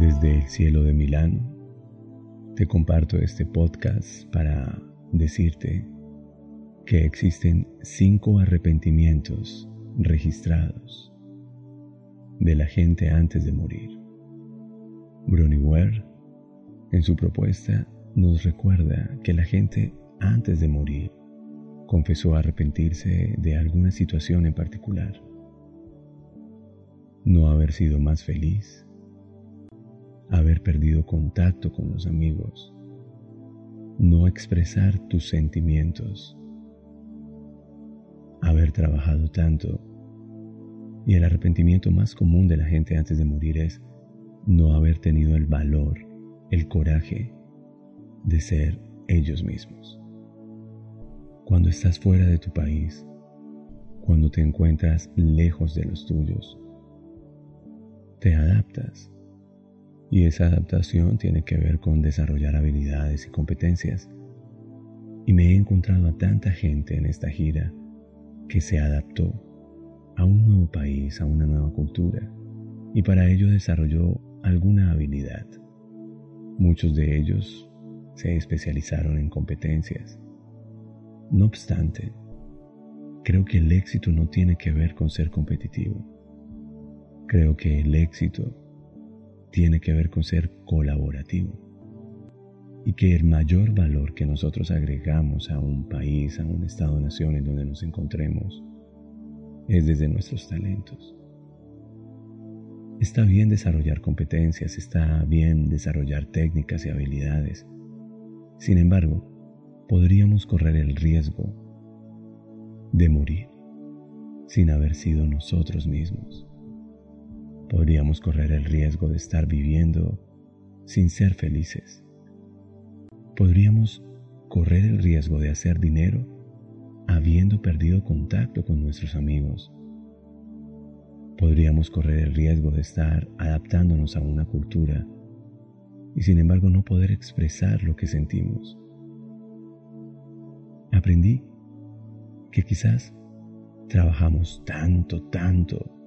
Desde el cielo de Milano, te comparto este podcast para decirte que existen cinco arrepentimientos registrados de la gente antes de morir. Ware, en su propuesta, nos recuerda que la gente antes de morir confesó arrepentirse de alguna situación en particular. No haber sido más feliz, haber perdido contacto con los amigos, no expresar tus sentimientos, haber trabajado tanto. Y el arrepentimiento más común de la gente antes de morir es no haber tenido el valor, el coraje de ser ellos mismos. Cuando estás fuera de tu país, cuando te encuentras lejos de los tuyos, te adaptas y esa adaptación tiene que ver con desarrollar habilidades y competencias. Y me he encontrado a tanta gente en esta gira que se adaptó a un nuevo país, a una nueva cultura, y para ello desarrolló alguna habilidad. Muchos de ellos se especializaron en competencias. No obstante, creo que el éxito no tiene que ver con ser competitivo. Creo que el éxito tiene que ver con ser colaborativo. Y que el mayor valor que nosotros agregamos a un país, a un estado-nación en donde nos encontremos, es desde nuestros talentos. Está bien desarrollar competencias, está bien desarrollar técnicas y habilidades. Sin embargo, podríamos correr el riesgo de morir sin haber sido nosotros mismos podríamos correr el riesgo de estar viviendo sin ser felices. Podríamos correr el riesgo de hacer dinero habiendo perdido contacto con nuestros amigos. Podríamos correr el riesgo de estar adaptándonos a una cultura y sin embargo no poder expresar lo que sentimos. Aprendí que quizás trabajamos tanto, tanto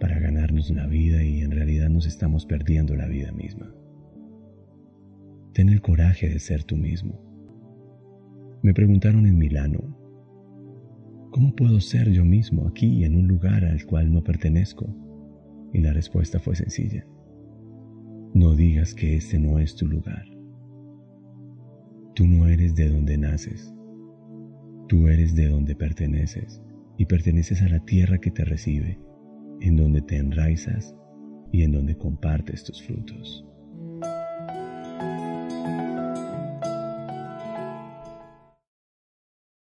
para ganarnos la vida y en realidad nos estamos perdiendo la vida misma. Ten el coraje de ser tú mismo. Me preguntaron en Milano, ¿cómo puedo ser yo mismo aquí en un lugar al cual no pertenezco? Y la respuesta fue sencilla. No digas que este no es tu lugar. Tú no eres de donde naces. Tú eres de donde perteneces y perteneces a la tierra que te recibe en donde te enraizas y en donde compartes tus frutos.